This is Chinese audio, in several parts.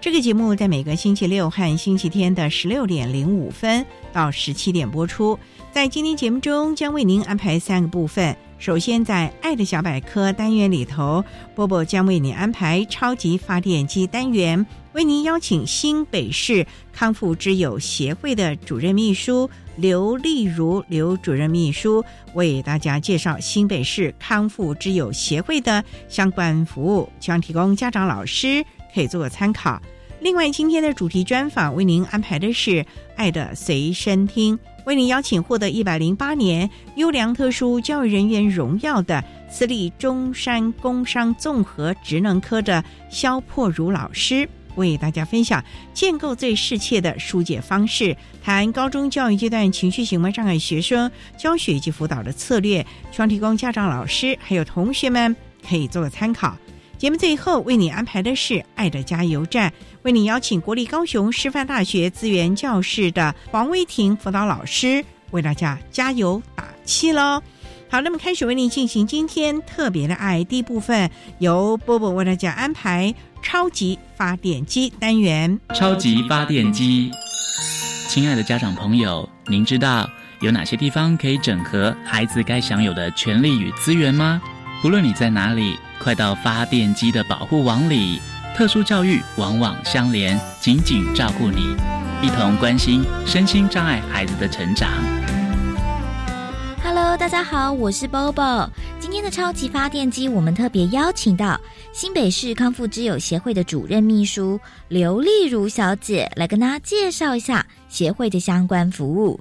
这个节目在每个星期六和星期天的十六点零五分到十七点播出。在今天节目中，将为您安排三个部分。首先，在“爱的小百科”单元里头，波波将为你安排超级发电机单元，为您邀请新北市康复之友协会的主任秘书刘丽如刘主任秘书为大家介绍新北市康复之友协会的相关服务，将提供家长、老师可以做个参考。另外，今天的主题专访为您安排的是《爱的随身听》。为您邀请获得一百零八年优良特殊教育人员荣耀的私立中山工商综合职能科的肖破如老师，为大家分享建构最适切的疏解方式，谈高中教育阶段情绪行为障碍学生教学及辅导的策略，希望提供家长、老师还有同学们可以做个参考。节目最后为你安排的是《爱的加油站》，为你邀请国立高雄师范大学资源教室的黄威婷辅导老师为大家加油打气喽。好，那么开始为你进行今天特别的爱第一部分，由波波为大家安排超级发电机单元。超级发电机，亲爱的家长朋友，您知道有哪些地方可以整合孩子该享有的权利与资源吗？不论你在哪里，快到发电机的保护网里。特殊教育网网相连，紧紧照顾你，一同关心身心障碍孩子的成长。Hello，大家好，我是 Bobo。今天的超级发电机，我们特别邀请到新北市康复之友协会的主任秘书刘丽如小姐来跟大家介绍一下协会的相关服务。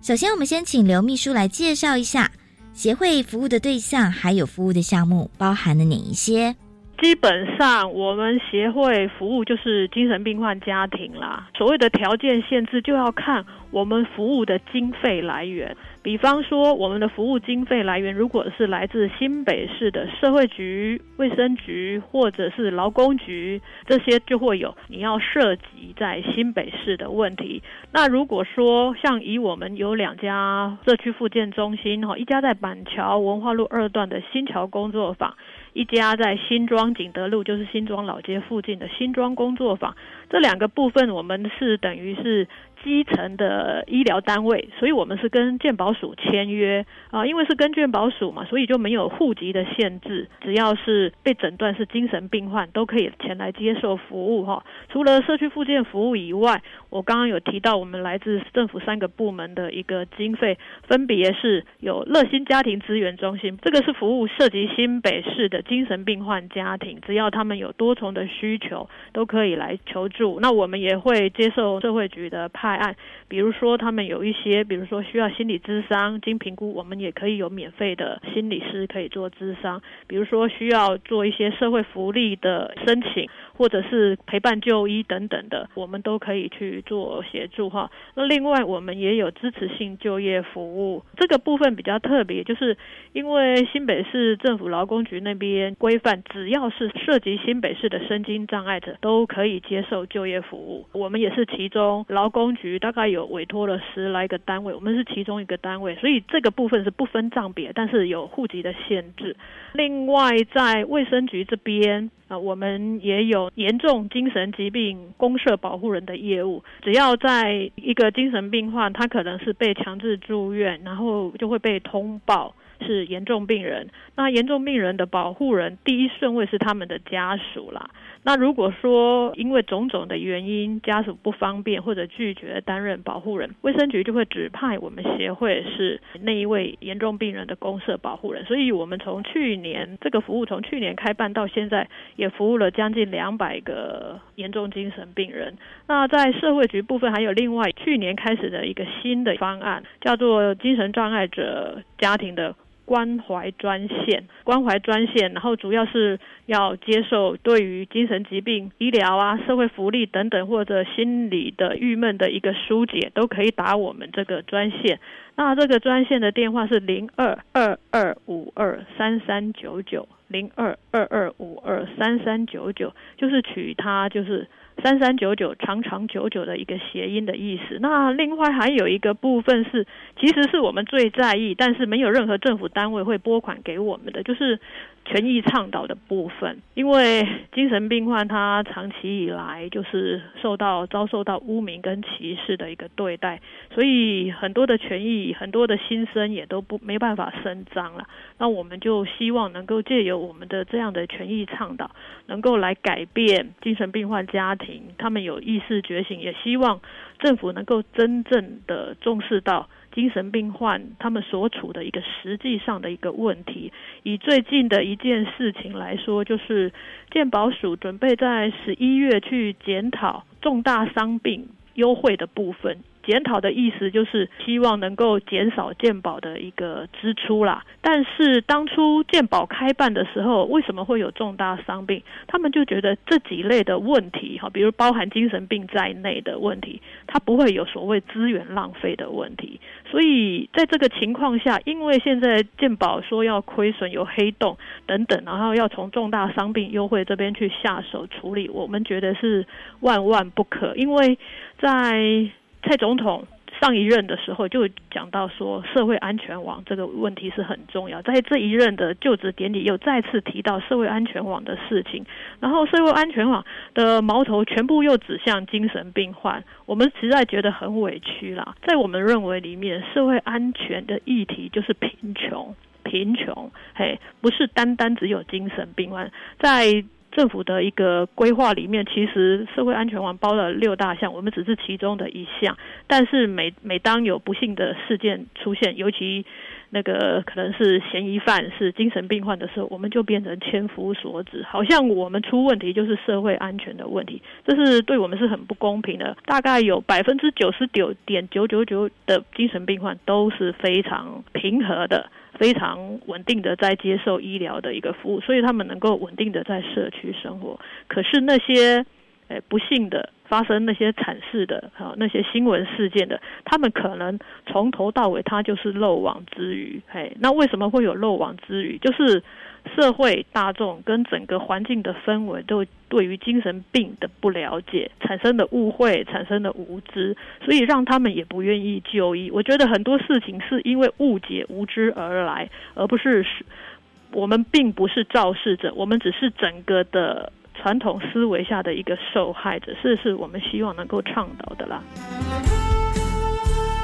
首先，我们先请刘秘书来介绍一下。协会服务的对象还有服务的项目包含了哪一些？基本上，我们协会服务就是精神病患家庭啦。所谓的条件限制，就要看我们服务的经费来源。比方说，我们的服务经费来源如果是来自新北市的社会局、卫生局或者是劳工局，这些就会有你要涉及在新北市的问题。那如果说像以我们有两家社区复健中心哈，一家在板桥文化路二段的新桥工作坊，一家在新庄景德路，就是新庄老街附近的新庄工作坊，这两个部分我们是等于是。基层的医疗单位，所以我们是跟健保署签约啊，因为是跟健保署嘛，所以就没有户籍的限制，只要是被诊断是精神病患，都可以前来接受服务哈。除了社区复健服务以外，我刚刚有提到，我们来自政府三个部门的一个经费，分别是有乐心家庭资源中心，这个是服务涉及新北市的精神病患家庭，只要他们有多重的需求，都可以来求助。那我们也会接受社会局的派。案，比如说他们有一些，比如说需要心理咨商，经评估，我们也可以有免费的心理师可以做咨商。比如说需要做一些社会福利的申请，或者是陪伴就医等等的，我们都可以去做协助哈。那另外我们也有支持性就业服务，这个部分比较特别，就是因为新北市政府劳工局那边规范，只要是涉及新北市的身心障碍者，都可以接受就业服务。我们也是其中劳工。局大概有委托了十来个单位，我们是其中一个单位，所以这个部分是不分账别，但是有户籍的限制。另外，在卫生局这边啊，我们也有严重精神疾病公社保护人的业务。只要在一个精神病患，他可能是被强制住院，然后就会被通报。是严重病人，那严重病人的保护人第一顺位是他们的家属啦。那如果说因为种种的原因，家属不方便或者拒绝担任保护人，卫生局就会指派我们协会是那一位严重病人的公社保护人。所以，我们从去年这个服务从去年开办到现在，也服务了将近两百个严重精神病人。那在社会局部分，还有另外去年开始的一个新的方案，叫做精神障碍者家庭的。关怀专线，关怀专线，然后主要是要接受对于精神疾病、医疗啊、社会福利等等或者心理的郁闷的一个疏解，都可以打我们这个专线。那这个专线的电话是零二二二五二三三九九，零二二二五二三三九九，就是取它就是。三三九九长长久久的一个谐音的意思。那另外还有一个部分是，其实是我们最在意，但是没有任何政府单位会拨款给我们的，就是。权益倡导的部分，因为精神病患他长期以来就是受到遭受到污名跟歧视的一个对待，所以很多的权益、很多的心声也都不没办法伸张了。那我们就希望能够借由我们的这样的权益倡导，能够来改变精神病患家庭，他们有意识觉醒，也希望政府能够真正的重视到。精神病患他们所处的一个实际上的一个问题，以最近的一件事情来说，就是健保署准备在十一月去检讨重大伤病优惠的部分。检讨的意思就是希望能够减少健保的一个支出啦。但是当初健保开办的时候，为什么会有重大伤病？他们就觉得这几类的问题，哈，比如包含精神病在内的问题，它不会有所谓资源浪费的问题。所以在这个情况下，因为现在健保说要亏损、有黑洞等等，然后要从重大伤病优惠这边去下手处理，我们觉得是万万不可，因为在蔡总统上一任的时候就讲到说，社会安全网这个问题是很重要。在这一任的就职典礼又再次提到社会安全网的事情，然后社会安全网的矛头全部又指向精神病患，我们实在觉得很委屈啦。在我们认为里面，社会安全的议题就是贫穷，贫穷，嘿，不是单单只有精神病患在。政府的一个规划里面，其实社会安全网包了六大项，我们只是其中的一项。但是每每当有不幸的事件出现，尤其那个可能是嫌疑犯是精神病患的时候，我们就变成千夫所指，好像我们出问题就是社会安全的问题，这是对我们是很不公平的。大概有百分之九十九点九九九的精神病患都是非常平和的。非常稳定的在接受医疗的一个服务，所以他们能够稳定的在社区生活。可是那些，诶不幸的发生那些惨事的啊，那些新闻事件的，他们可能从头到尾他就是漏网之鱼。嘿，那为什么会有漏网之鱼？就是。社会大众跟整个环境的氛围，都对于精神病的不了解，产生的误会，产生的无知，所以让他们也不愿意就医。我觉得很多事情是因为误解、无知而来，而不是我们并不是肇事者，我们只是整个的传统思维下的一个受害者，这是我们希望能够倡导的啦。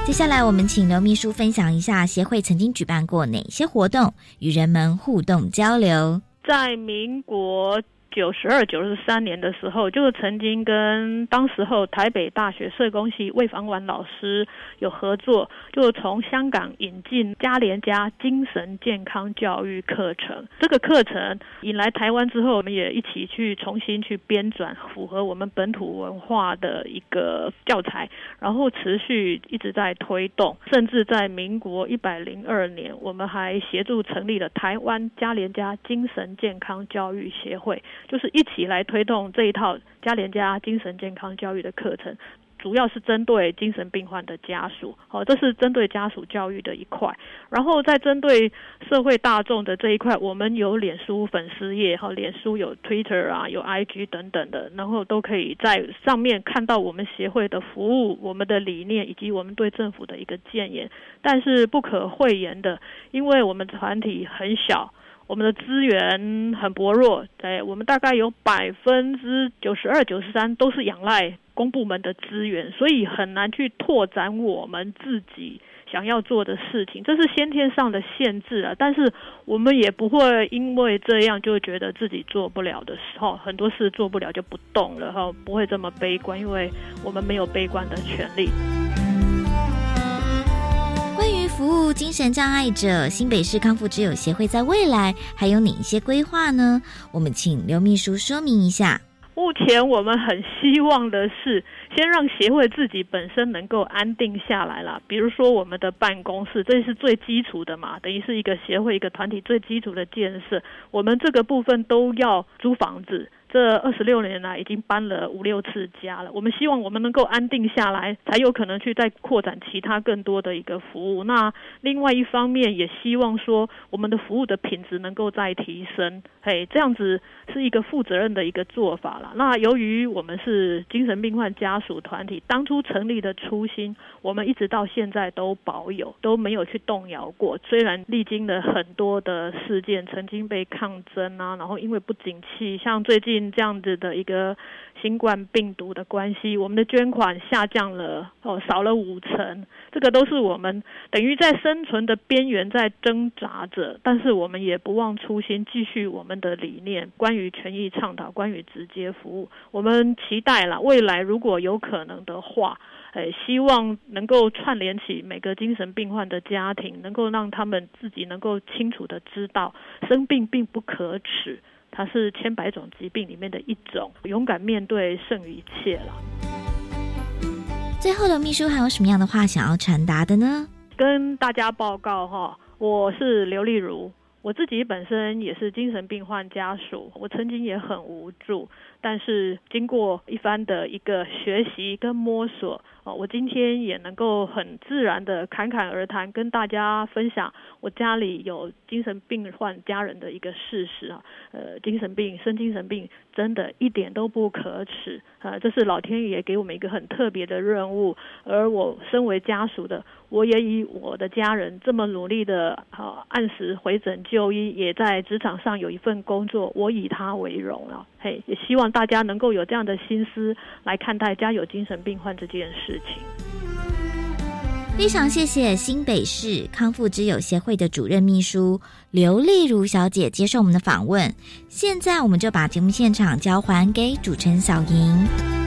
接下来，我们请刘秘书分享一下协会曾经举办过哪些活动，与人们互动交流。在民国。九十二、九十三年的时候，就曾经跟当时候台北大学社工系魏房婉老师有合作，就从香港引进嘉联加精神健康教育课程。这个课程引来台湾之后，我们也一起去重新去编纂符合我们本土文化的一个教材，然后持续一直在推动，甚至在民国一百零二年，我们还协助成立了台湾嘉联加精神健康教育协会。就是一起来推动这一套加联家精神健康教育的课程，主要是针对精神病患的家属，好，这是针对家属教育的一块。然后在针对社会大众的这一块，我们有脸书粉丝页，哈，脸书有 Twitter 啊，有 IG 等等的，然后都可以在上面看到我们协会的服务、我们的理念以及我们对政府的一个建言。但是不可讳言的，因为我们团体很小。我们的资源很薄弱，对，我们大概有百分之九十二、九十三都是仰赖公部门的资源，所以很难去拓展我们自己想要做的事情，这是先天上的限制啊。但是我们也不会因为这样就觉得自己做不了的时候，很多事做不了就不动了哈，不会这么悲观，因为我们没有悲观的权利。服务精神障碍者，新北市康复之友协会在未来还有哪一些规划呢？我们请刘秘书说明一下。目前我们很希望的是，先让协会自己本身能够安定下来了。比如说我们的办公室，这是最基础的嘛，等于是一个协会、一个团体最基础的建设。我们这个部分都要租房子。这二十六年来，已经搬了五六次家了。我们希望我们能够安定下来，才有可能去再扩展其他更多的一个服务。那另外一方面，也希望说我们的服务的品质能够再提升。嘿，这样子是一个负责任的一个做法了。那由于我们是精神病患家属团体，当初成立的初心，我们一直到现在都保有，都没有去动摇过。虽然历经了很多的事件，曾经被抗争啊，然后因为不景气，像最近。这样子的一个新冠病毒的关系，我们的捐款下降了哦，少了五成。这个都是我们等于在生存的边缘在挣扎着，但是我们也不忘初心，继续我们的理念，关于权益倡导，关于直接服务。我们期待了未来如果有可能的话，诶，希望能够串联起每个精神病患的家庭，能够让他们自己能够清楚的知道，生病并不可耻。它是千百种疾病里面的一种，勇敢面对胜于一切了。最后的秘书还有什么样的话想要传达的呢？跟大家报告哈，我是刘丽如，我自己本身也是精神病患家属，我曾经也很无助，但是经过一番的一个学习跟摸索。哦，我今天也能够很自然的侃侃而谈，跟大家分享我家里有精神病患家人的一个事实啊。呃，精神病生精神病真的一点都不可耻啊，这是老天爷给我们一个很特别的任务。而我身为家属的，我也以我的家人这么努力的啊，按时回诊就医，也在职场上有一份工作，我以他为荣啊。嘿，也希望大家能够有这样的心思来看待家有精神病患这件事情。非常谢谢新北市康复之友协会的主任秘书刘丽如小姐接受我们的访问。现在我们就把节目现场交还给主持人小莹。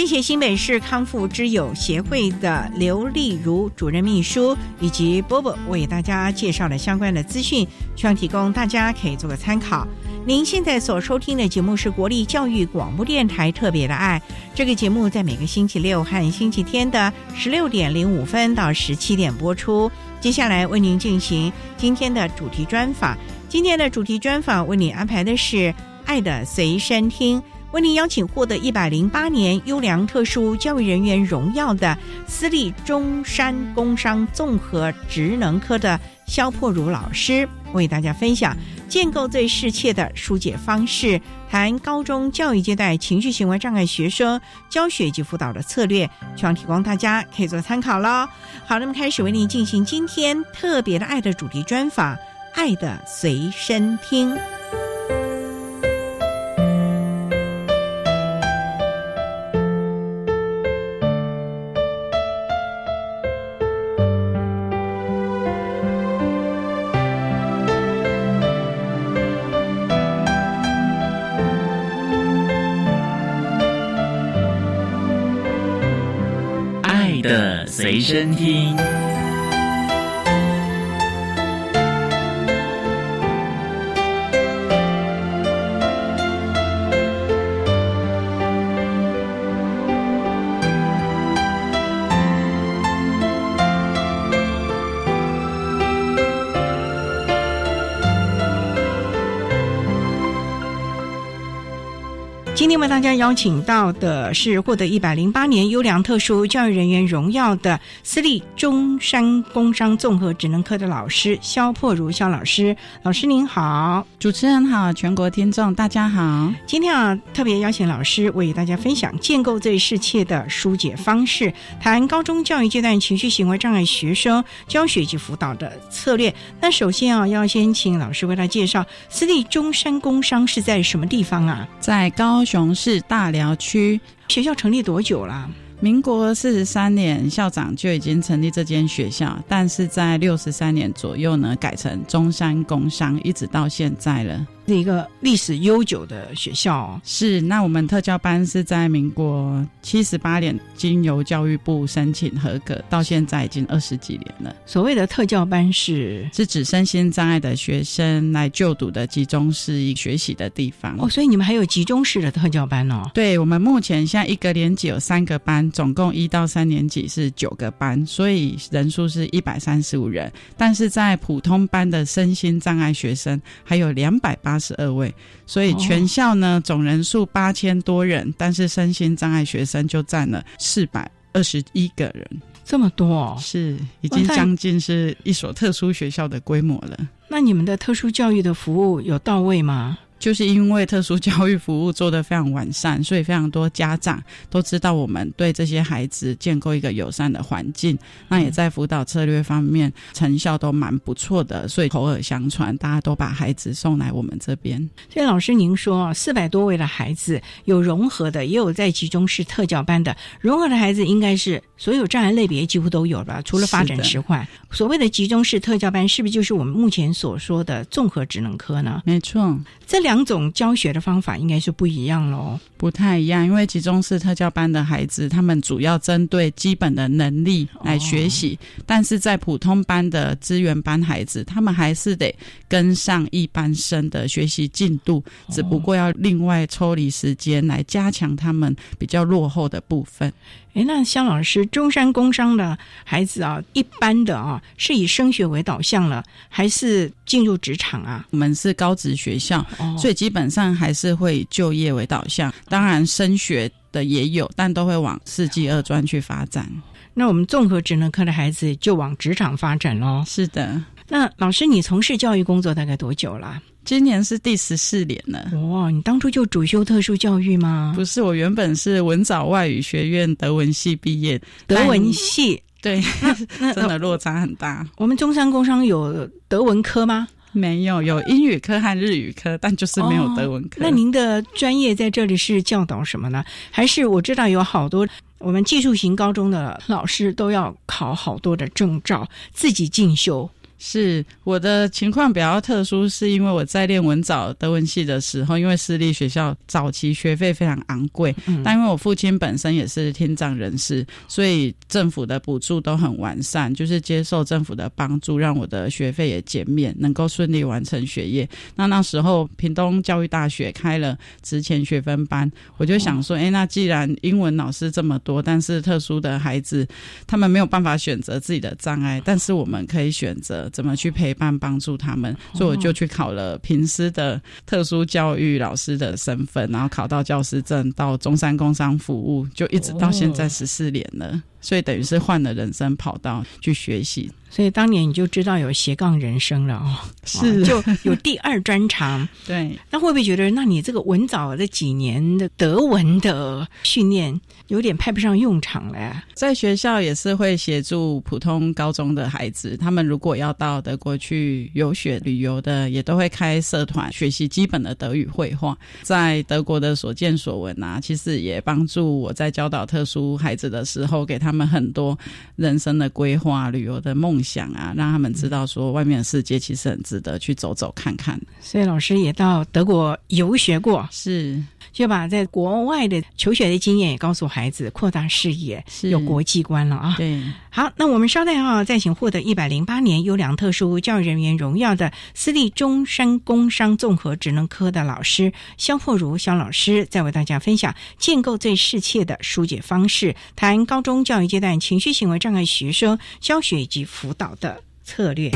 谢谢新北市康复之友协会的刘丽如主任秘书以及波波为大家介绍了相关的资讯，希望提供大家可以做个参考。您现在所收听的节目是国立教育广播电台特别的爱，这个节目在每个星期六和星期天的十六点零五分到十七点播出。接下来为您进行今天的主题专访，今天的主题专访为您安排的是《爱的随身听》。为您邀请获得一百零八年优良特殊教育人员荣耀的私立中山工商综合职能科的肖破如老师，为大家分享建构最适切的疏解方式，谈高中教育阶段情绪行为障碍学生教学及辅导的策略，希望提供大家可以做参考喽。好，那么开始为您进行今天特别的爱的主题专访，《爱的随身听》。身听。大家邀请到的是获得一百零八年优良特殊教育人员荣耀的私立中山工商综合职能科的老师肖破如肖老师。老师您好，主持人好，全国听众大家好。今天啊，特别邀请老师为大家分享建构最适切的疏解方式，谈高中教育阶段情绪行为障碍学生教学及辅导的策略。那首先啊，要先请老师为他介绍私立中山工商是在什么地方啊？在高雄市大寮区，学校成立多久了？民国四十三年，校长就已经成立这间学校，但是在六十三年左右呢，改成中山工商，一直到现在了。是一个历史悠久的学校，哦是。那我们特教班是在民国七十八年经由教育部申请合格，到现在已经二十几年了。所谓的特教班是是指身心障碍的学生来就读的集中式学习的地方。哦，所以你们还有集中式的特教班哦？对，我们目前现在一个年级有三个班，总共一到三年级是九个班，所以人数是一百三十五人。但是在普通班的身心障碍学生还有两百八。十二位，所以全校呢总人数八千多人，但是身心障碍学生就占了四百二十一个人，这么多哦，是已经将近是一所特殊学校的规模了。那你们的特殊教育的服务有到位吗？就是因为特殊教育服务做得非常完善，所以非常多家长都知道我们对这些孩子建构一个友善的环境。那也在辅导策略方面成效都蛮不错的，所以口耳相传，大家都把孩子送来我们这边。所以老师您说，四百多位的孩子有融合的，也有在集中式特教班的。融合的孩子应该是所有障碍类别几乎都有吧，除了发展迟缓。所谓的集中式特教班，是不是就是我们目前所说的综合职能科呢？没错，这两。两种教学的方法应该是不一样喽，不太一样。因为集中式特教班的孩子，他们主要针对基本的能力来学习；但是在普通班的资源班孩子，他们还是得跟上一般生的学习进度，只不过要另外抽离时间来加强他们比较落后的部分。哎，那肖老师，中山工商的孩子啊，一般的啊，是以升学为导向了，还是进入职场啊？我们是高职学校，所以基本上还是会以就业为导向。当然，升学的也有，但都会往四技二专去发展。那我们综合职能科的孩子就往职场发展喽。是的。那老师，你从事教育工作大概多久了？今年是第十四年了。哇，你当初就主修特殊教育吗？不是，我原本是文藻外语学院德文系毕业。德文系，对，那 真的落差很大。我们中山工商有德文科吗？没有，有英语科和日语科，但就是没有德文科。那您的专业在这里是教导什么呢？还是我知道有好多我们技术型高中的老师都要考好多的证照，自己进修。是我的情况比较特殊，是因为我在练文藻德文系的时候，因为私立学校早期学费非常昂贵，但因为我父亲本身也是听障人士，所以政府的补助都很完善，就是接受政府的帮助，让我的学费也减免，能够顺利完成学业。那那时候屏东教育大学开了职前学分班，我就想说，哎，那既然英文老师这么多，但是特殊的孩子他们没有办法选择自己的障碍，但是我们可以选择。怎么去陪伴帮助他们？所以我就去考了平师的特殊教育老师的身份，然后考到教师证，到中山工商服务，就一直到现在十四年了。所以等于是换了人生跑道去学习。所以当年你就知道有斜杠人生了哦，是就有第二专长。对，那会不会觉得，那你这个文藻这几年的德文的训练有点派不上用场了？在学校也是会协助普通高中的孩子，他们如果要到德国去游学旅游的，也都会开社团学习基本的德语绘画。在德国的所见所闻啊，其实也帮助我在教导特殊孩子的时候，给他们很多人生的规划、旅游的梦。想啊，让他们知道说，外面的世界其实很值得去走走看看。所以老师也到德国游学过，是就把在国外的求学的经验也告诉孩子，扩大视野，有国际观了啊。对，好，那我们稍待啊，再请获得一百零八年优良特殊教育人员荣耀的私立中山工商综合职能科的老师肖破如肖老师，再为大家分享建构最适切的疏解方式，谈高中教育阶段情绪行为障碍学生教学以及。辅导的策略。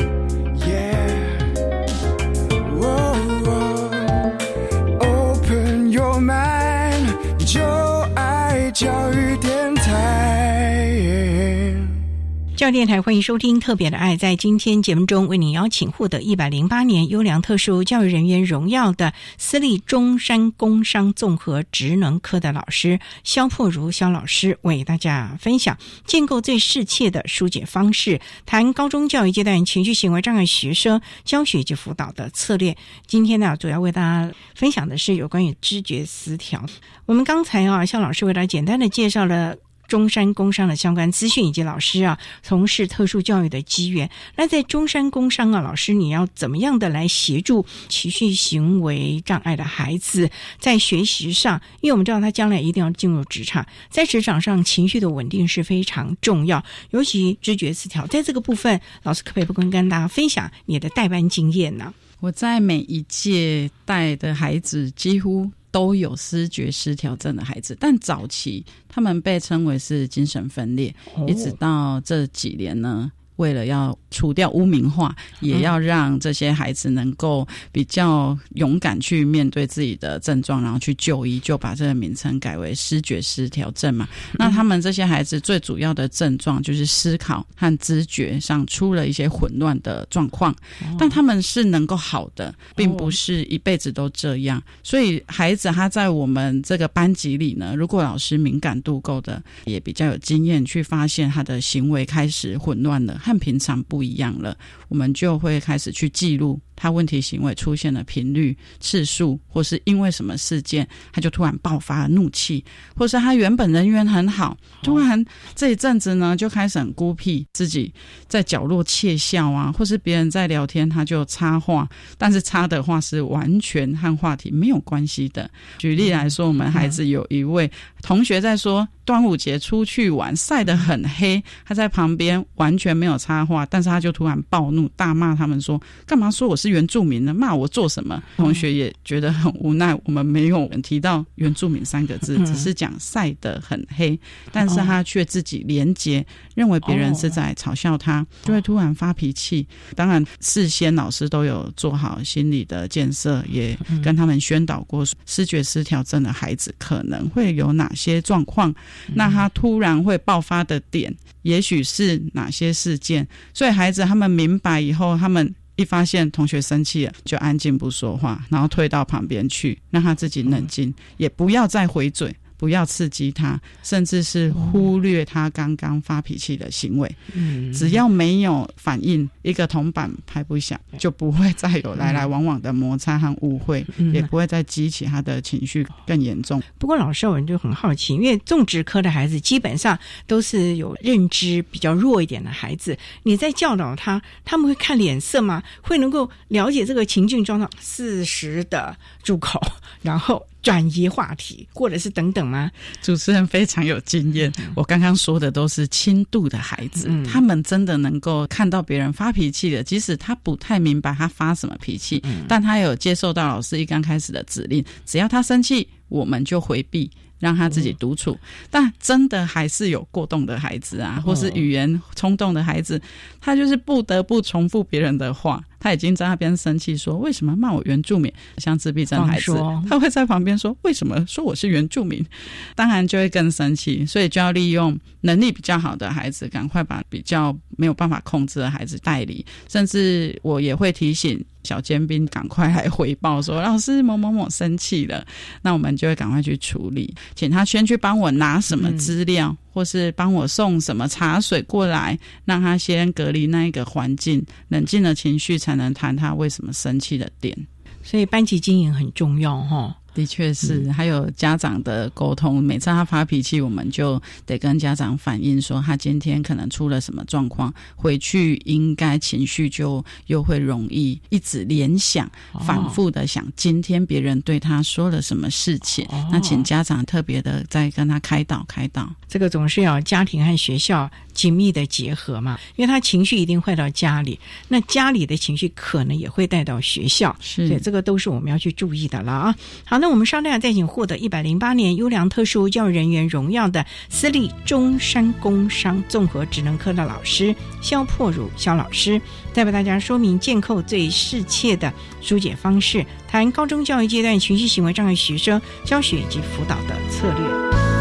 教电台，欢迎收听《特别的爱》。在今天节目中，为您邀请获得一百零八年优良特殊教育人员荣耀的私立中山工商综合职能科的老师肖破如肖老师，为大家分享建构最适切的疏解方式，谈高中教育阶段情绪行为障碍学生教学及辅导的策略。今天呢，主要为大家分享的是有关于知觉失调。我们刚才啊，肖老师为大家简单的介绍了。中山工商的相关资讯以及老师啊从事特殊教育的机缘，那在中山工商啊，老师你要怎么样的来协助情绪行为障碍的孩子在学习上？因为我们知道他将来一定要进入职场，在职场上情绪的稳定是非常重要，尤其知觉失调，在这个部分，老师可不可以不跟大家分享你的代班经验呢？我在每一届带的孩子几乎。都有失觉失调症的孩子，但早期他们被称为是精神分裂，一直到这几年呢。为了要除掉污名化，也要让这些孩子能够比较勇敢去面对自己的症状，然后去就医，就把这个名称改为失觉失调症嘛。那他们这些孩子最主要的症状就是思考和知觉上出了一些混乱的状况，但他们是能够好的，并不是一辈子都这样。所以孩子他在我们这个班级里呢，如果老师敏感度够的，也比较有经验去发现他的行为开始混乱了。和平常不一样了，我们就会开始去记录。他问题行为出现的频率、次数，或是因为什么事件，他就突然爆发了怒气，或是他原本人缘很好，突然这一阵子呢就开始很孤僻，自己在角落窃笑啊，或是别人在聊天，他就插话，但是插的话是完全和话题没有关系的。举例来说，我们孩子有一位同学在说端午节出去玩晒得很黑，他在旁边完全没有插话，但是他就突然暴怒，大骂他们说：“干嘛说我是？”是原住民的骂我做什么？同学也觉得很无奈。我们没有人提到原住民三个字，只是讲晒得很黑，但是他却自己连结，认为别人是在嘲笑他，就会突然发脾气。当然，事先老师都有做好心理的建设，也跟他们宣导过，视觉失调症的孩子可能会有哪些状况。那他突然会爆发的点，也许是哪些事件？所以孩子他们明白以后，他们。一发现同学生气了，就安静不说话，然后退到旁边去，让他自己冷静，也不要再回嘴。不要刺激他，甚至是忽略他刚刚发脾气的行为。嗯，只要没有反应，一个铜板拍不响，就不会再有来来往往的摩擦和误会，也不会再激起他的情绪更严重。不过，老师我就很好奇，因为种植科的孩子基本上都是有认知比较弱一点的孩子，你在教导他，他们会看脸色吗？会能够了解这个情境状况，适时的住口，然后。转移话题，或者是等等吗？主持人非常有经验。我刚刚说的都是轻度的孩子，他们真的能够看到别人发脾气的，即使他不太明白他发什么脾气，但他有接受到老师一刚开始的指令，只要他生气，我们就回避。让他自己独处，但真的还是有过动的孩子啊，或是语言冲动的孩子，他就是不得不重复别人的话。他已经在那边生气说：“为什么骂我原住民？”像自闭症孩子，他会在旁边说：“为什么说我是原住民？”当然就会更生气，所以就要利用能力比较好的孩子，赶快把比较没有办法控制的孩子带离。甚至我也会提醒。小尖兵赶快来回报说：“老师某某某生气了。”那我们就会赶快去处理，请他先去帮我拿什么资料，或是帮我送什么茶水过来，让他先隔离那一个环境，冷静的情绪才能谈他为什么生气的点。所以班级经营很重要，哈。的确是，还有家长的沟通。每次他发脾气，我们就得跟家长反映说，他今天可能出了什么状况，回去应该情绪就又会容易一直联想，反复的想今天别人对他说了什么事情。那请家长特别的再跟他开导开导。这个总是要家庭和学校紧密的结合嘛，因为他情绪一定会到家里，那家里的情绪可能也会带到学校，是，对，这个都是我们要去注意的了啊。好，那我们商量再请获得一百零八年优良特殊教育人员荣耀的私立中山工商综合职能科的老师肖破儒肖老师，再为大家说明建构最适切的疏解方式，谈高中教育阶段情绪行为障碍学生教学以及辅导的策略。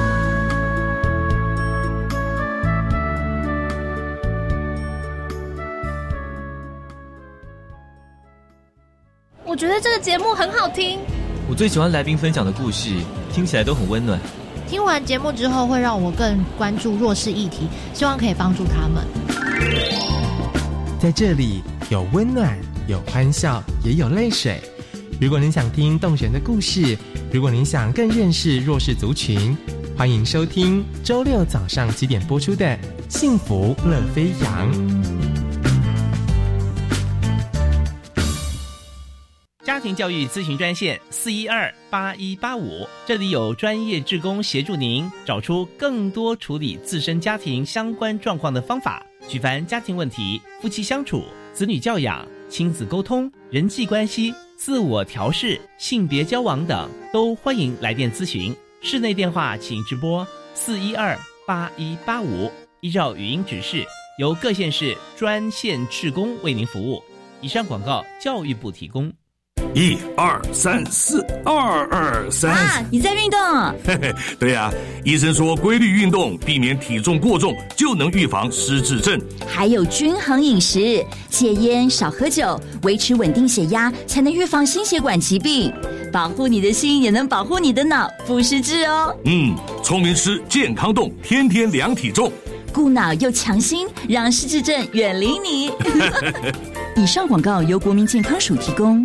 觉得这个节目很好听。我最喜欢来宾分享的故事，听起来都很温暖。听完节目之后，会让我更关注弱势议题，希望可以帮助他们。在这里有温暖，有欢笑，也有泪水。如果您想听动人的故事，如果您想更认识弱势族群，欢迎收听周六早上几点播出的《幸福乐飞扬》。家庭教育咨询专线四一二八一八五，这里有专业志工协助您找出更多处理自身家庭相关状况的方法。举凡家庭问题、夫妻相处、子女教养、亲子沟通、人际关系、自我调试、性别交往等，都欢迎来电咨询。室内电话请直拨四一二八一八五，依照语音指示，由各县市专线志工为您服务。以上广告，教育部提供。一二三四，二二三。啊，你在运动？嘿嘿，对呀，医生说规律运动，避免体重过重，就能预防失智症。还有均衡饮食，戒烟，少喝酒，维持稳定血压，才能预防心血管疾病。保护你的心，也能保护你的脑，不失智哦。嗯，聪明吃，健康动，天天量体重，顾脑又强心，让失智症远离你。以上广告由国民健康署提供。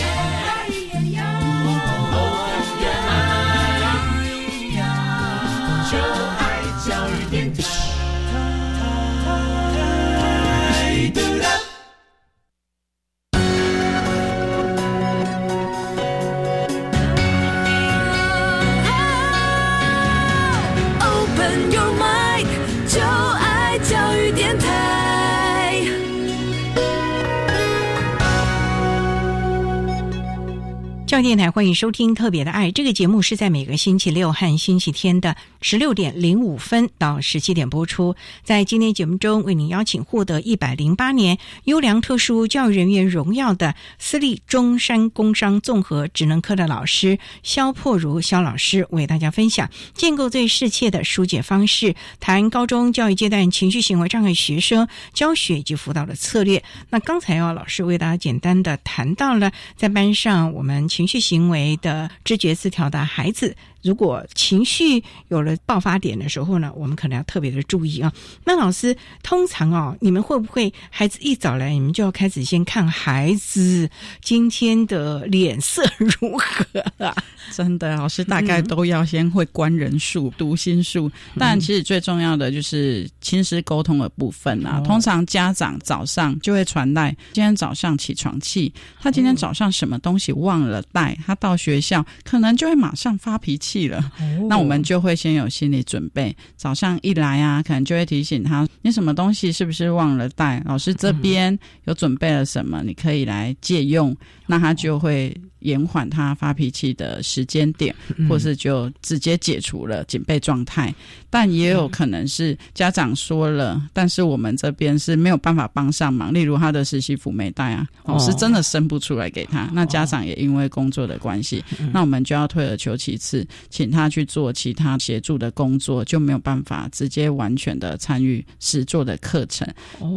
校电台欢迎收听《特别的爱》这个节目，是在每个星期六和星期天的十六点零五分到十七点播出。在今天节目中，为您邀请获得一百零八年优良特殊教育人员荣耀的私立中山工商综合职能科的老师肖破如肖老师，为大家分享建构最适切的疏解方式，谈高中教育阶段情绪行为障碍学生教学以及辅导的策略。那刚才哦，老师为大家简单的谈到了在班上我们。情绪行为的知觉失调的孩子。如果情绪有了爆发点的时候呢，我们可能要特别的注意啊。那老师，通常哦，你们会不会孩子一早来，你们就要开始先看孩子今天的脸色如何啊？真的，老师大概都要先会观人数、读心术，但其实最重要的就是亲师沟通的部分啊。通常家长早上就会传带今天早上起床气，他今天早上什么东西忘了带，他到学校可能就会马上发脾气。气了，那我们就会先有心理准备。早上一来啊，可能就会提醒他：你什么东西是不是忘了带？老师这边有准备了什么，你可以来借用。那他就会延缓他发脾气的时间点，或是就直接解除了警备状态。但也有可能是家长说了，但是我们这边是没有办法帮上忙。例如他的实习服没带啊，老师真的生不出来给他。那家长也因为工作的关系，那我们就要退而求其次，请他去做其他协助的工作，就没有办法直接完全的参与实做的课程。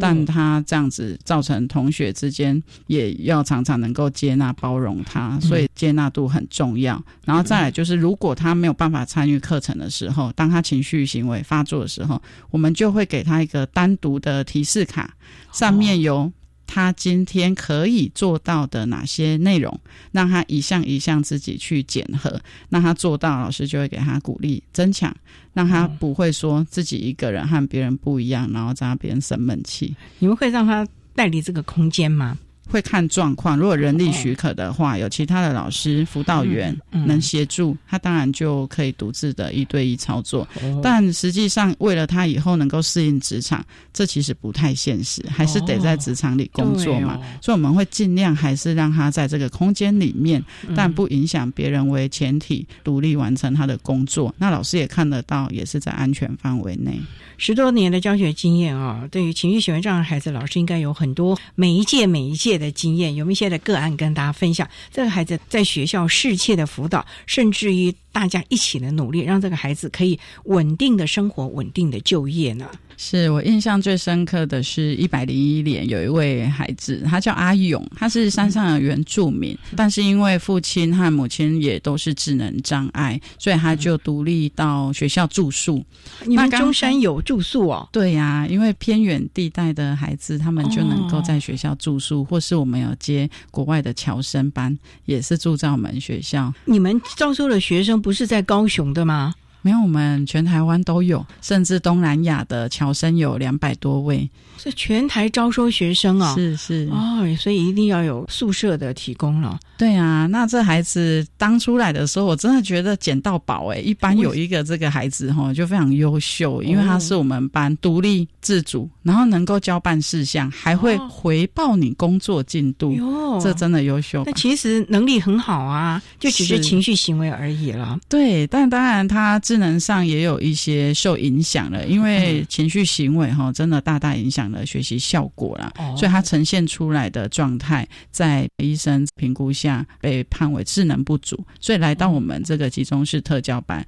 但他这样子造成同学之间也要常常能够接纳包容他，所以接纳度很重要。然后再来就是，如果他没有办法参与课程的时候，当他情绪行为发作的时候，我们就会给他一个单独的提示卡，上面有他今天可以做到的哪些内容，让他一项一项自己去检核。那他做到，老师就会给他鼓励增强，让他不会说自己一个人和别人不一样，然后在那边生闷气。你们会让他带离这个空间吗？会看状况，如果人力许可的话，有其他的老师、辅导员能协助，他当然就可以独自的一对一操作。但实际上，为了他以后能够适应职场，这其实不太现实，还是得在职场里工作嘛。所以我们会尽量还是让他在这个空间里面，但不影响别人为前提，独立完成他的工作。那老师也看得到，也是在安全范围内。十多年的教学经验啊，对于情绪行为障碍孩子，老师应该有很多每一届每一届。的经验，有没有一些的个案跟大家分享？这个孩子在学校适切的辅导，甚至于大家一起的努力，让这个孩子可以稳定的生活、稳定的就业呢？是我印象最深刻的是一百零一年，有一位孩子，他叫阿勇，他是山上的原住民，但是因为父亲和母亲也都是智能障碍，所以他就独立到学校住宿。你们中山有住宿哦？对呀，因为偏远地带的孩子，他们就能够在学校住宿，或是我们有接国外的侨生班，也是住在我们学校。你们招收的学生不是在高雄的吗？没有，我们全台湾都有，甚至东南亚的侨生有两百多位。是全台招收学生啊？是是哦，所以一定要有宿舍的提供了。对啊，那这孩子当出来的时候，我真的觉得捡到宝哎！一般有一个这个孩子哈，就非常优秀，因为他是我们班独立自主，然后能够交办事项，还会回报你工作进度。哟，这真的优秀。那其实能力很好啊，就只是情绪行为而已了。对，但当然他智能上也有一些受影响了，因为情绪行为哈，真的大大影响。了学习效果啦，所以它呈现出来的状态，在医生评估下被判为智能不足，所以来到我们这个集中式特教班。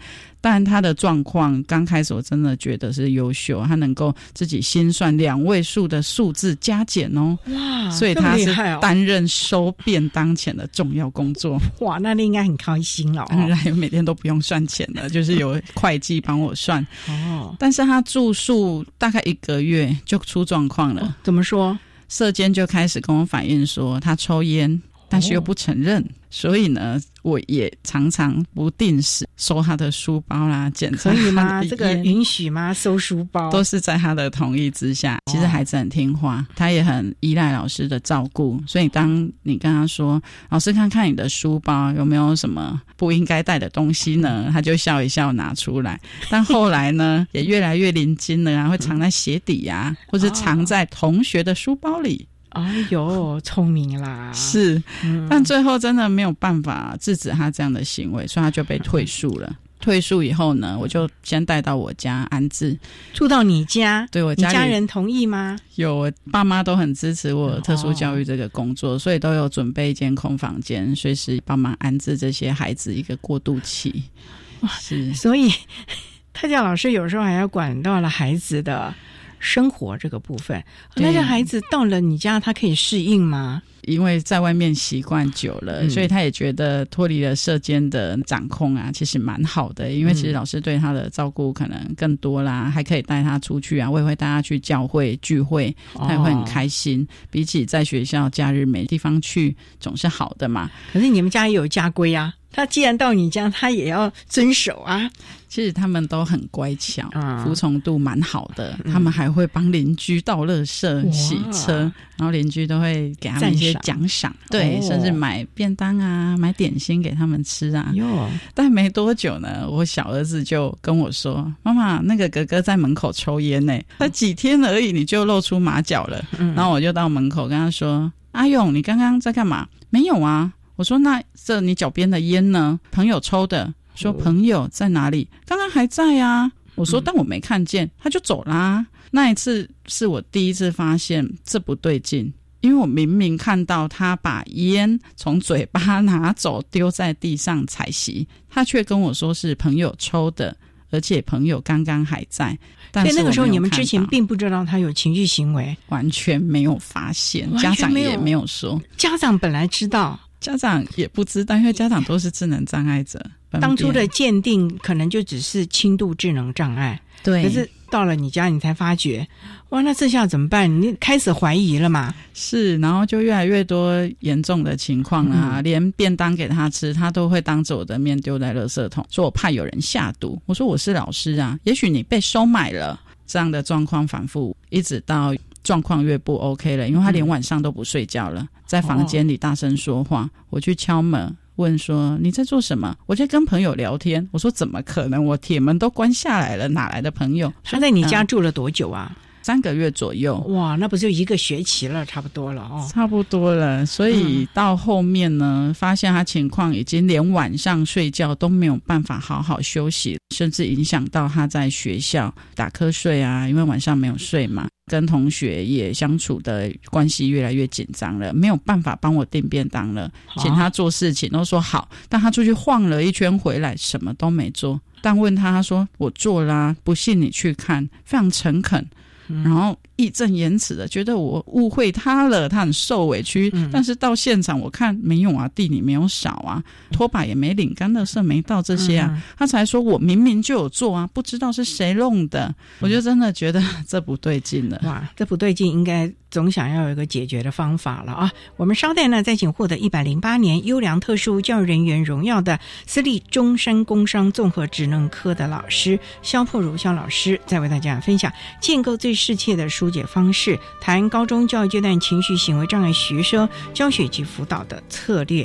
但他的状况刚开始我真的觉得是优秀，他能够自己心算两位数的数字加减哦，哇！所以他是担任收便当钱的重要工作。哇，那你应该很开心了，当然每天都不用算钱了，就是有会计帮我算。哦，但是他住宿大概一个月就出状况了，怎么说？社监就开始跟我反映说他抽烟，但是又不承认。所以呢，我也常常不定时收他的书包啦，检查可以吗？这个允许吗？收书包都是在他的同意之下。其实孩子很听话，他也很依赖老师的照顾。所以当你跟他说：“老师，看看你的书包有没有什么不应该带的东西呢？”他就笑一笑拿出来。但后来呢，也越来越灵精了啊，会藏在鞋底呀，或者藏在同学的书包里。哎呦，聪明啦！是，但最后真的没有办法制止他这样的行为，所以他就被退宿了。退宿以后呢，我就先带到我家安置，住到你家。对我家家人同意吗？有，爸妈都很支持我特殊教育这个工作，所以都有准备一间空房间，随时帮忙安置这些孩子一个过渡期。哇，是，所以 特教老师有时候还要管到了孩子的。生活这个部分，那这孩子到了你家，他可以适应吗？因为在外面习惯久了，所以他也觉得脱离了社间的掌控啊，其实蛮好的。因为其实老师对他的照顾可能更多啦，还可以带他出去啊，我也会带他去教会聚会，他也会很开心。比起在学校假日没地方去，总是好的嘛。可是你们家也有家规啊。他既然到你家，他也要遵守啊。其实他们都很乖巧，服从度蛮好的。他们还会帮邻居倒垃圾、洗车，然后邻居都会给他们一些奖赏，对，甚至买便当啊、买点心给他们吃啊。哟，但没多久呢，我小儿子就跟我说：“妈妈，那个哥哥在门口抽烟呢，才几天而已，你就露出马脚了。”然后我就到门口跟他说：“阿勇，你刚刚在干嘛？”没有啊。我说：“那这你脚边的烟呢？朋友抽的。”说：“朋友在哪里？刚刚还在啊。”我说：“但我没看见，他就走啦。”那一次是我第一次发现这不对劲，因为我明明看到他把烟从嘴巴拿走，丢在地上踩熄，他却跟我说是朋友抽的，而且朋友刚刚还在。所以那个时候你们之前并不知道他有情绪行为，完全没有发现，家长也没有说。家长本来知道。家长也不知道，因为家长都是智能障碍者。当初的鉴定可能就只是轻度智能障碍，对。可是到了你家，你才发觉，哇，那这下怎么办？你开始怀疑了嘛？是，然后就越来越多严重的情况啊，连便当给他吃，他都会当着我的面丢在垃圾桶，说我怕有人下毒。我说我是老师啊，也许你被收买了。这样的状况反复，一直到。状况越不 OK 了，因为他连晚上都不睡觉了，在房间里大声说话。我去敲门，问说你在做什么？我在跟朋友聊天。我说怎么可能？我铁门都关下来了，哪来的朋友？他在你家住了多久啊？三个月左右。哇，那不就一个学期了，差不多了哦。差不多了，所以到后面呢，发现他情况已经连晚上睡觉都没有办法好好休息，甚至影响到他在学校打瞌睡啊，因为晚上没有睡嘛。跟同学也相处的关系越来越紧张了，没有办法帮我订便当了，请他做事情都说好，但他出去晃了一圈回来，什么都没做。但问他，他说我做啦，不信你去看，非常诚恳，然后。义正言辞的觉得我误会他了，他很受委屈。但是到现场我看没有啊，地里没有扫啊，拖把也没领，干的事没到这些啊，他才说我明明就有做啊，不知道是谁弄的。我就真的觉得 这不对劲了。哇，这不对劲，应该总想要有一个解决的方法了啊！我们稍待呢，再请获得一百零八年优良特殊教育人员荣耀的私立终身工商综合职能科的老师肖破如肖老师，再为大家分享建构最适切的。疏解方式，谈高中教育阶段情绪行为障碍学生教学及辅导的策略。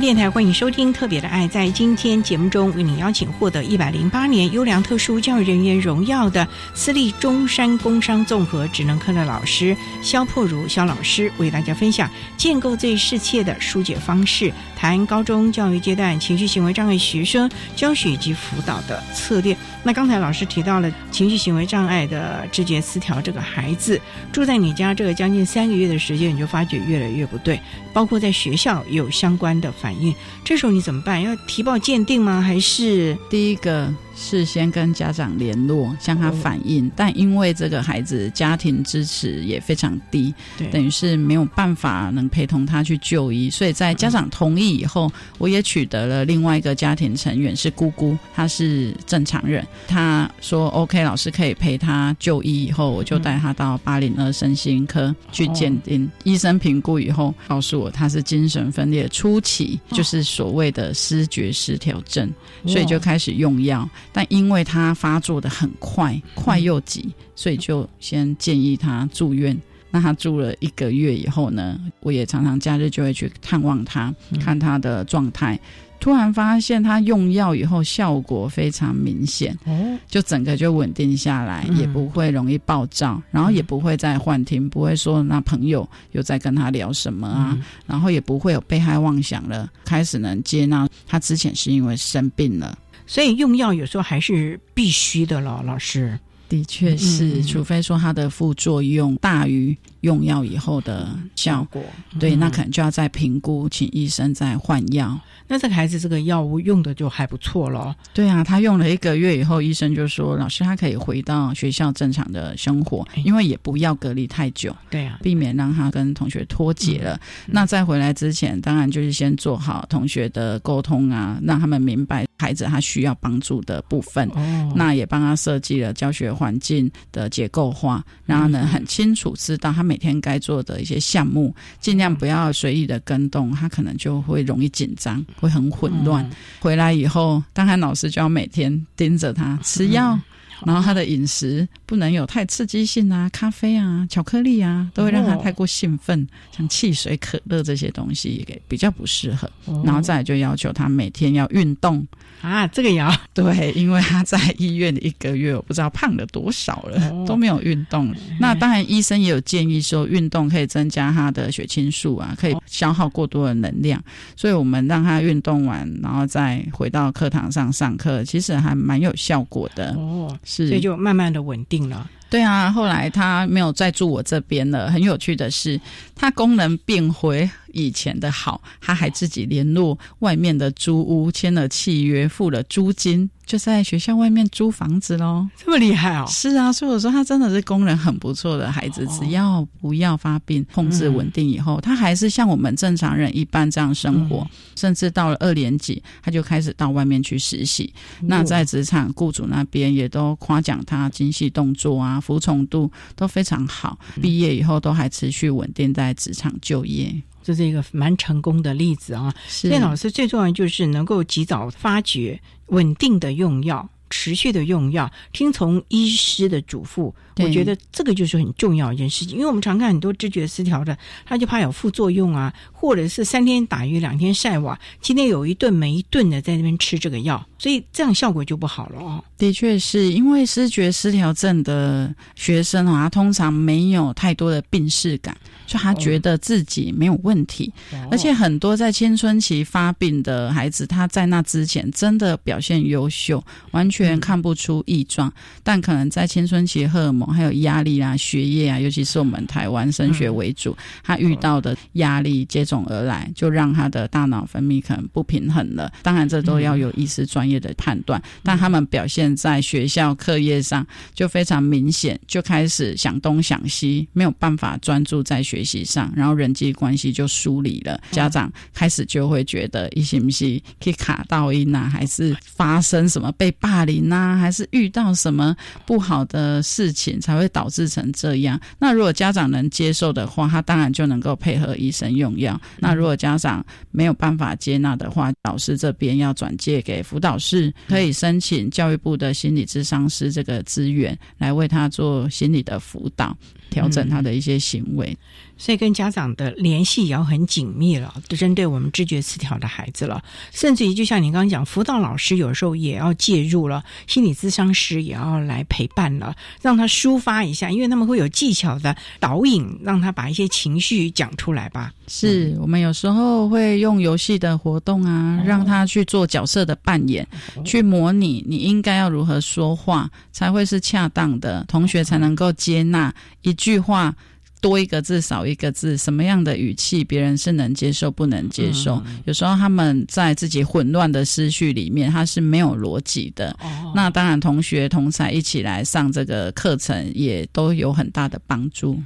电台欢迎收听《特别的爱》。在今天节目中，为您邀请获得一百零八年优良特殊教育人员荣耀的私立中山工商综合职能科的老师肖破如肖老师，为大家分享建构最适切的疏解方式，谈高中教育阶段情绪行为障碍学生教学以及辅导的策略。那刚才老师提到了情绪行为障碍的知觉失调，这个孩子住在你家这个将近三个月的时间，你就发觉越来越不对，包括在学校有相关的。反应，这时候你怎么办？要提报鉴定吗？还是第一个？事先跟家长联络，向他反映，但因为这个孩子家庭支持也非常低，等于是没有办法能陪同他去就医，所以在家长同意以后，我也取得了另外一个家庭成员是姑姑，她是正常人，她说 OK，老师可以陪他就医，以后我就带他到八零二身心科去鉴定，医生评估以后告诉我他是精神分裂初期，就是所谓的失觉失调症，所以就开始用药。但因为他发作的很快，快又急，所以就先建议他住院。那他住了一个月以后呢，我也常常假日就会去探望他，看他的状态。突然发现他用药以后效果非常明显，哦，就整个就稳定下来，也不会容易暴躁，然后也不会再幻听，不会说那朋友又在跟他聊什么啊，然后也不会有被害妄想了，开始能接纳他之前是因为生病了。所以用药有时候还是必须的了，老师。的确是，除非说它的副作用大于用药以后的效果，对，那可能就要再评估，请医生再换药。那这个孩子这个药物用的就还不错了。对啊，他用了一个月以后，医生就说：“老师，他可以回到学校正常的生活，因为也不要隔离太久。”对啊，避免让他跟同学脱节了。那在回来之前，当然就是先做好同学的沟通啊，让他们明白孩子他需要帮助的部分。哦，那也帮他设计了教学环境的结构化，让他能很清楚知道他每天该做的一些项目，尽量不要随意的跟动，他可能就会容易紧张。会很混乱。回来以后，当然老师就要每天盯着他吃药，然后他的饮食不能有太刺激性啊，咖啡啊、巧克力啊，都会让他太过兴奋，像汽水、可乐这些东西也比较不适合。然后再就要求他每天要运动。啊，这个也要 对，因为他在医院一个月，我不知道胖了多少了，都没有运动。那当然，医生也有建议说，运动可以增加他的血清素啊，可以消耗过多的能量。所以我们让他运动完，然后再回到课堂上上课，其实还蛮有效果的。哦，是，所以就慢慢的稳定了。对啊，后来他没有再住我这边了。很有趣的是，他功能变回以前的好，他还自己联络外面的租屋，签了契约，付了租金。就在学校外面租房子喽，这么厉害哦！是啊，所以我说他真的是功能很不错的孩子，只要不要发病，控制稳定以后，他还是像我们正常人一般这样生活，甚至到了二年级，他就开始到外面去实习。那在职场雇主那边也都夸奖他精细动作啊，服从度都非常好，毕业以后都还持续稳定在职场就业。这是一个蛮成功的例子啊！所以老师最重要就是能够及早发觉、稳定的用药、持续的用药，听从医师的嘱咐。我觉得这个就是很重要一件事情，因为我们常看很多知觉失调的，他就怕有副作用啊，或者是三天打鱼两天晒网，今天有一顿没一顿的在那边吃这个药，所以这样效果就不好了哦。的确是因为失觉失调症的学生啊，他通常没有太多的病视感。就他觉得自己没有问题，而且很多在青春期发病的孩子，他在那之前真的表现优秀，完全看不出异状。但可能在青春期荷尔蒙还有压力啊、学业啊，尤其是我们台湾升学为主，他遇到的压力接踵而来，就让他的大脑分泌可能不平衡了。当然，这都要有医师专业的判断。但他们表现在学校课业上就非常明显，就开始想东想西，没有办法专注在学。学习上，然后人际关系就疏离了。家长开始就会觉得，一些不是可以卡到音啊，还是发生什么被霸凌啊，还是遇到什么不好的事情才会导致成这样？那如果家长能接受的话，他当然就能够配合医生用药。那如果家长没有办法接纳的话，老师这边要转借给辅导室，可以申请教育部的心理咨商师这个资源来为他做心理的辅导。调整他的一些行为，所以跟家长的联系也要很紧密了。针对我们知觉失调的孩子了，甚至于就像你刚刚讲，辅导老师有时候也要介入了，心理咨商师也要来陪伴了，让他抒发一下，因为他们会有技巧的导引，让他把一些情绪讲出来吧。是我们有时候会用游戏的活动啊，让他去做角色的扮演，去模拟你应该要如何说话才会是恰当的，同学才能够接纳一句话多一个字少一个字，什么样的语气别人是能接受不能接受。有时候他们在自己混乱的思绪里面，他是没有逻辑的。那当然，同学同才一起来上这个课程，也都有很大的帮助。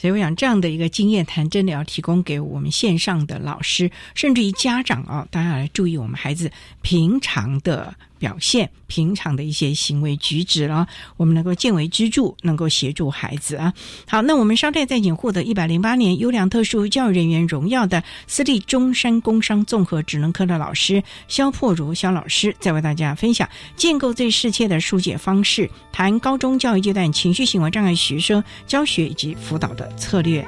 所以我想，这样的一个经验谈，真的要提供给我们线上的老师，甚至于家长啊，大家来注意我们孩子平常的表现，平常的一些行为举止了，我们能够见微知著，能够协助孩子啊。好，那我们稍待再请获得一百零八年优良特殊教育人员荣耀的私立中山工商综合职能科的老师肖破如肖老师，再为大家分享建构最适切的疏解方式，谈高中教育阶段情绪行为障碍学生教学以及辅导的。策略。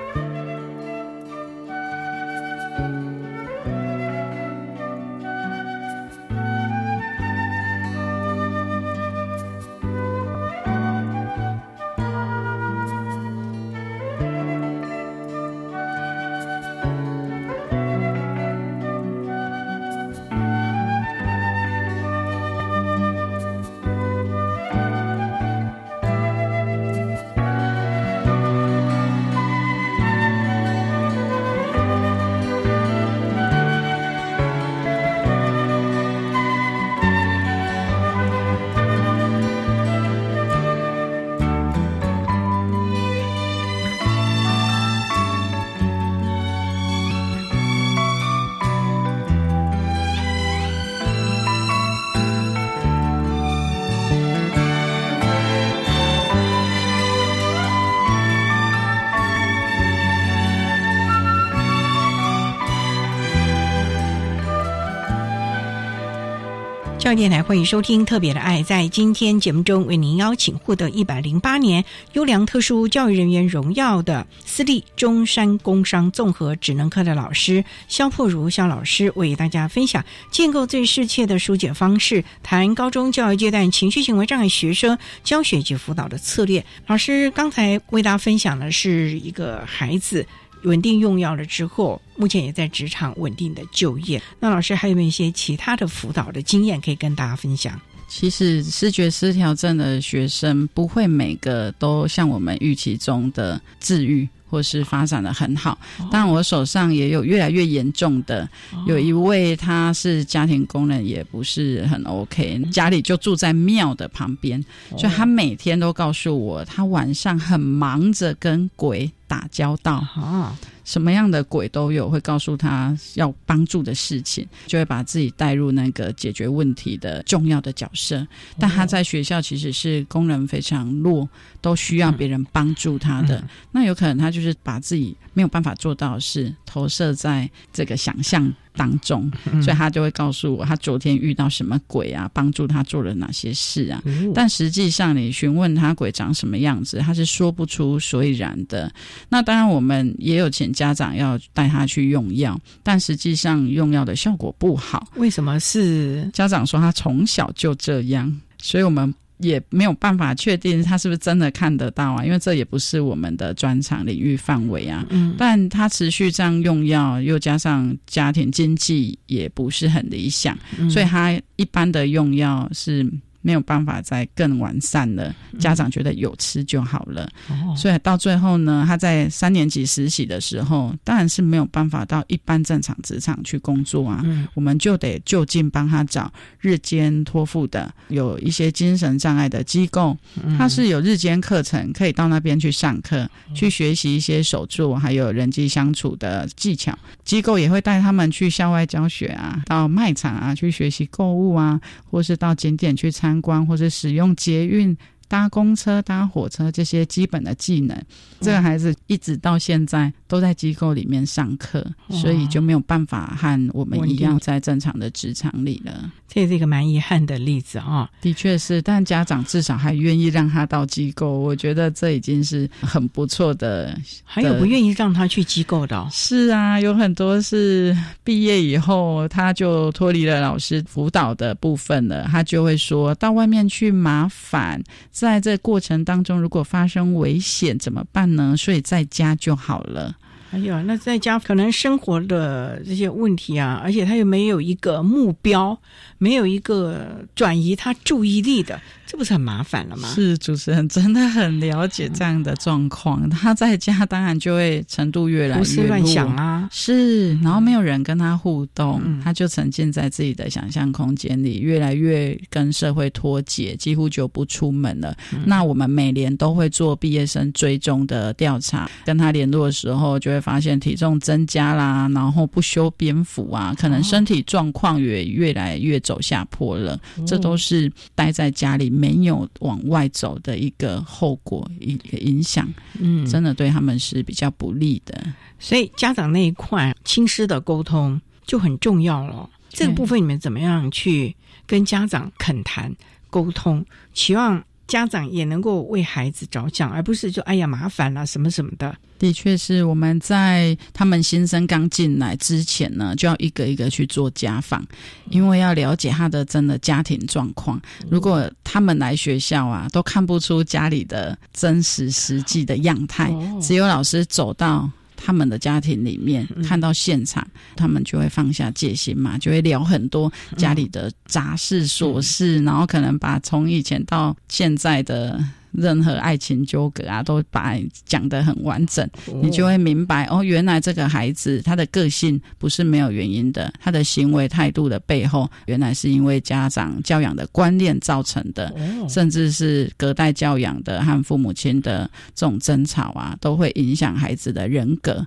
教育电台欢迎收听《特别的爱》。在今天节目中，为您邀请获得一百零八年优良特殊教育人员荣耀的私立中山工商综合职能科的老师肖破如肖老师，为大家分享建构最适切的疏解方式，谈高中教育阶段情绪行为障碍学生教学及辅导的策略。老师刚才为大家分享的是一个孩子。稳定用药了之后，目前也在职场稳定的就业。那老师还有没有一些其他的辅导的经验可以跟大家分享？其实视觉失调症的学生不会每个都像我们预期中的治愈。或是发展的很好，但我手上也有越来越严重的，有一位他是家庭工人，也不是很 OK，家里就住在庙的旁边，所以他每天都告诉我，他晚上很忙着跟鬼打交道啊。什么样的鬼都有，会告诉他要帮助的事情，就会把自己带入那个解决问题的重要的角色。但他在学校其实是功能非常弱，都需要别人帮助他的。那有可能他就是把自己没有办法做到的事投射在这个想象。当中，所以他就会告诉我他昨天遇到什么鬼啊，帮助他做了哪些事啊。但实际上，你询问他鬼长什么样子，他是说不出所以然的。那当然，我们也有请家长要带他去用药，但实际上用药的效果不好。为什么是家长说他从小就这样？所以我们。也没有办法确定他是不是真的看得到啊，因为这也不是我们的专长领域范围啊。嗯，但他持续这样用药，又加上家庭经济也不是很理想，所以他一般的用药是。没有办法再更完善了，家长觉得有吃就好了，所以到最后呢，他在三年级实习的时候，当然是没有办法到一般正常职场去工作啊，我们就得就近帮他找日间托付的，有一些精神障碍的机构，他是有日间课程，可以到那边去上课，去学习一些手作还有人际相处的技巧。机构也会带他们去校外教学啊，到卖场啊去学习购物啊，或是到景点去参。参观或者使用捷运。搭公车、搭火车这些基本的技能，这个孩子一直到现在都在机构里面上课，所以就没有办法和我们一样在正常的职场里了。这是一个蛮遗憾的例子啊，的确是。但家长至少还愿意让他到机构，我觉得这已经是很不错的。还有不愿意让他去机构的？是啊，有很多是毕业以后他就脱离了老师辅导的部分了，他就会说到外面去麻烦。在这过程当中，如果发生危险怎么办呢？所以在家就好了。哎呀，那在家可能生活的这些问题啊，而且他又没有一个目标，没有一个转移他注意力的。这不是很麻烦了吗？是主持人真的很了解这样的状况。他在家当然就会程度越来越胡思乱想啊，是，然后没有人跟他互动，他就沉浸在自己的想象空间里，越来越跟社会脱节，几乎就不出门了。那我们每年都会做毕业生追踪的调查，跟他联络的时候，就会发现体重增加啦，然后不修边幅啊，可能身体状况也越来越走下坡了。这都是待在家里。没有往外走的一个后果，一个影响，嗯，真的对他们是比较不利的。所以家长那一块亲师的沟通就很重要了。这个部分你们怎么样去跟家长恳谈沟通，期望？家长也能够为孩子着想，而不是就哎呀麻烦了什么什么的。的确是我们在他们新生刚进来之前呢，就要一个一个去做家访，因为要了解他的真的家庭状况。如果他们来学校啊，都看不出家里的真实实际的样态，只有老师走到。他们的家庭里面看到现场，他们就会放下戒心嘛，就会聊很多家里的杂事琐事，然后可能把从以前到现在的。任何爱情纠葛啊，都把讲得很完整，你就会明白哦，原来这个孩子他的个性不是没有原因的，他的行为态度的背后，原来是因为家长教养的观念造成的，甚至是隔代教养的和父母亲的这种争吵啊，都会影响孩子的人格。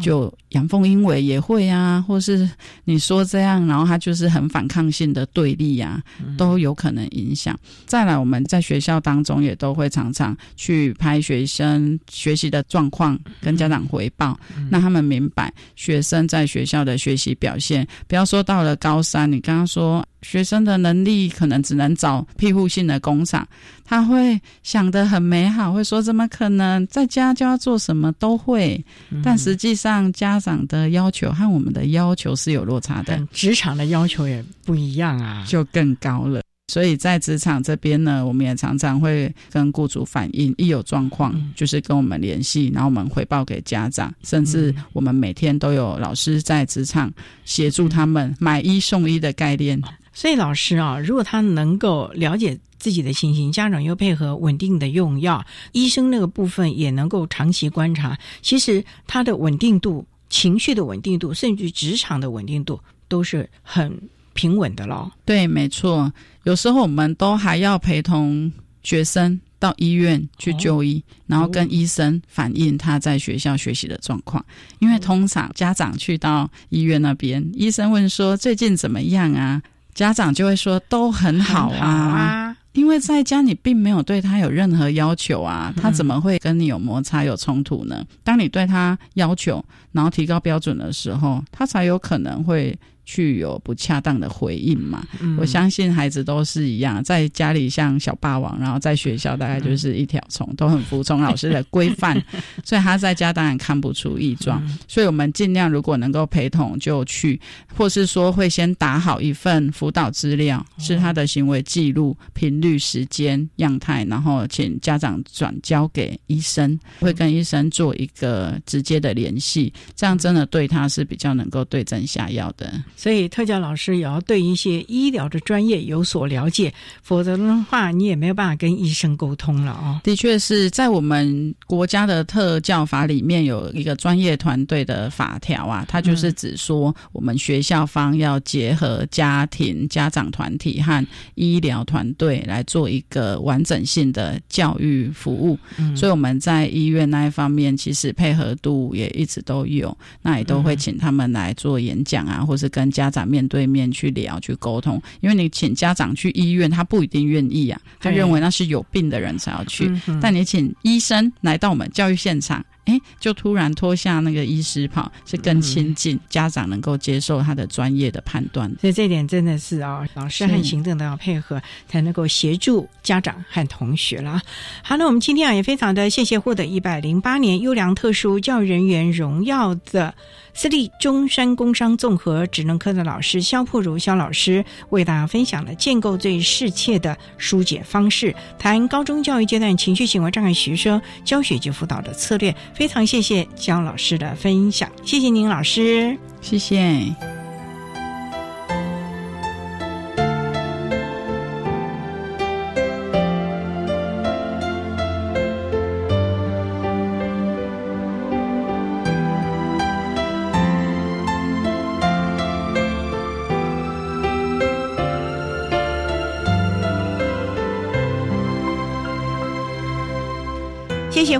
就阳奉阴违也会啊，或是你说这样，然后他就是很反抗性的对立啊，都有可能影响。再来，我们在学校当中也都会。常常去拍学生学习的状况，跟家长回报，让他们明白学生在学校的学习表现。不要说到了高三，你刚刚说学生的能力可能只能找庇护性的工厂，他会想得很美好，会说怎么可能在家就要做什么都会，但实际上家长的要求和我们的要求是有落差的，职场的要求也不一样啊，就更高了。所以在职场这边呢，我们也常常会跟雇主反映，一有状况就是跟我们联系，然后我们回报给家长，甚至我们每天都有老师在职场协助他们买一送一的概念。所以老师啊，如果他能够了解自己的情形，家长又配合稳定的用药，医生那个部分也能够长期观察，其实他的稳定度、情绪的稳定度，甚至职场的稳定度，都是很平稳的咯。对，没错。有时候我们都还要陪同学生到医院去就医，然后跟医生反映他在学校学习的状况。因为通常家长去到医院那边，医生问说最近怎么样啊？家长就会说都很好啊，因为在家你并没有对他有任何要求啊，他怎么会跟你有摩擦有冲突呢？当你对他要求，然后提高标准的时候，他才有可能会。去有不恰当的回应嘛？我相信孩子都是一样，在家里像小霸王，然后在学校大概就是一条虫，都很服从老师的规范，所以他在家当然看不出异状。所以我们尽量如果能够陪同就去，或是说会先打好一份辅导资料，是他的行为记录、频率、时间、样态，然后请家长转交给医生，会跟医生做一个直接的联系，这样真的对他是比较能够对症下药的。所以特教老师也要对一些医疗的专业有所了解，否则的话你也没有办法跟医生沟通了哦。的确是在我们国家的特教法里面有一个专业团队的法条啊，它就是指说我们学校方要结合家庭、家长团体和医疗团队来做一个完整性的教育服务。所以我们在医院那一方面，其实配合度也一直都有，那也都会请他们来做演讲啊，或是跟家长面对面去聊、去沟通，因为你请家长去医院，他不一定愿意啊，他认为那是有病的人才要去。但你请医生来到我们教育现场。哎，就突然脱下那个医师袍，是更亲近家长，能够接受他的专业的判断。所以这点真的是啊，老师和行政都要配合，才能够协助家长和同学了。好，那我们今天啊，也非常的谢谢获得一百零八年优良特殊教育人员荣耀的私立中山工商综合职能科的老师肖破如肖老师，为大家分享了建构最适切的疏解方式，谈高中教育阶段情绪行为障碍学生教学及辅导的策略。非常谢谢姜老师的分享，谢谢您老师，谢谢。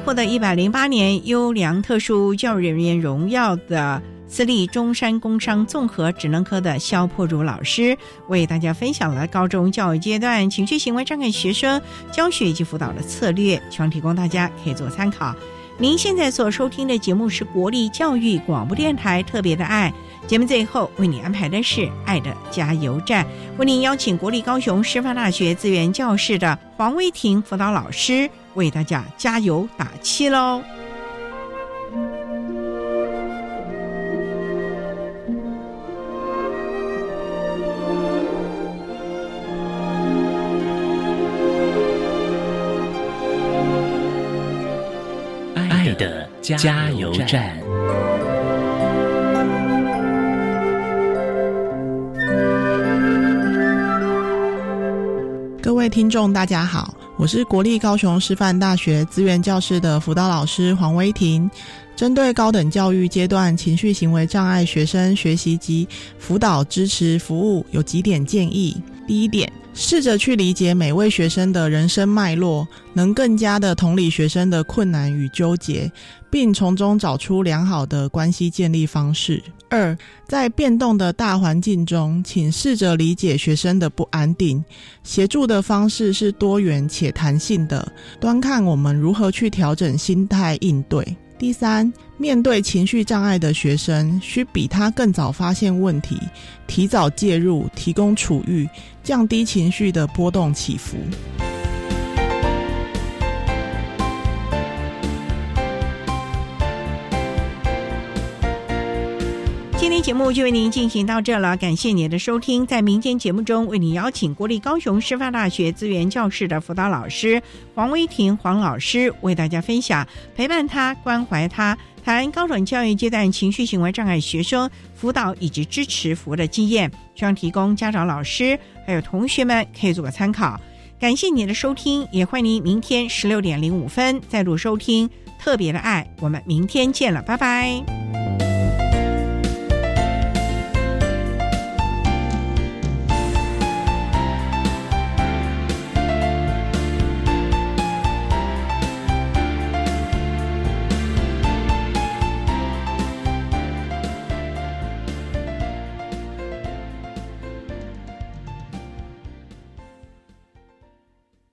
获得一百零八年优良特殊教育人员荣耀的私立中山工商综合职能科的肖破如老师，为大家分享了高中教育阶段情绪行为障碍学生教学以及辅导的策略，希望提供大家可以做参考。您现在所收听的节目是国立教育广播电台特别的爱节目，最后为你安排的是爱的加油站，为您邀请国立高雄师范大学资源教室的黄威婷辅导老师。为大家加油打气喽！爱的加油站。各位听众，大家好。我是国立高雄师范大学资源教室的辅导老师黄威婷，针对高等教育阶段情绪行为障碍学生学习及辅导支持服务有几点建议。第一点，试着去理解每位学生的人生脉络，能更加的同理学生的困难与纠结，并从中找出良好的关系建立方式。二，在变动的大环境中，请试着理解学生的不安定，协助的方式是多元且弹性的，端看我们如何去调整心态应对。第三，面对情绪障碍的学生，需比他更早发现问题，提早介入，提供处遇，降低情绪的波动起伏。今天节目就为您进行到这了，感谢您的收听。在明天节目中，为您邀请国立高雄师范大学资源教室的辅导老师黄威婷黄老师，为大家分享陪伴他、关怀他，谈高等教育阶段情绪行为障碍学生辅导以及支持服务的经验。希望提供家长、老师还有同学们可以做个参考。感谢您的收听，也欢迎您明天十六点零五分再度收听特别的爱。我们明天见了，拜拜。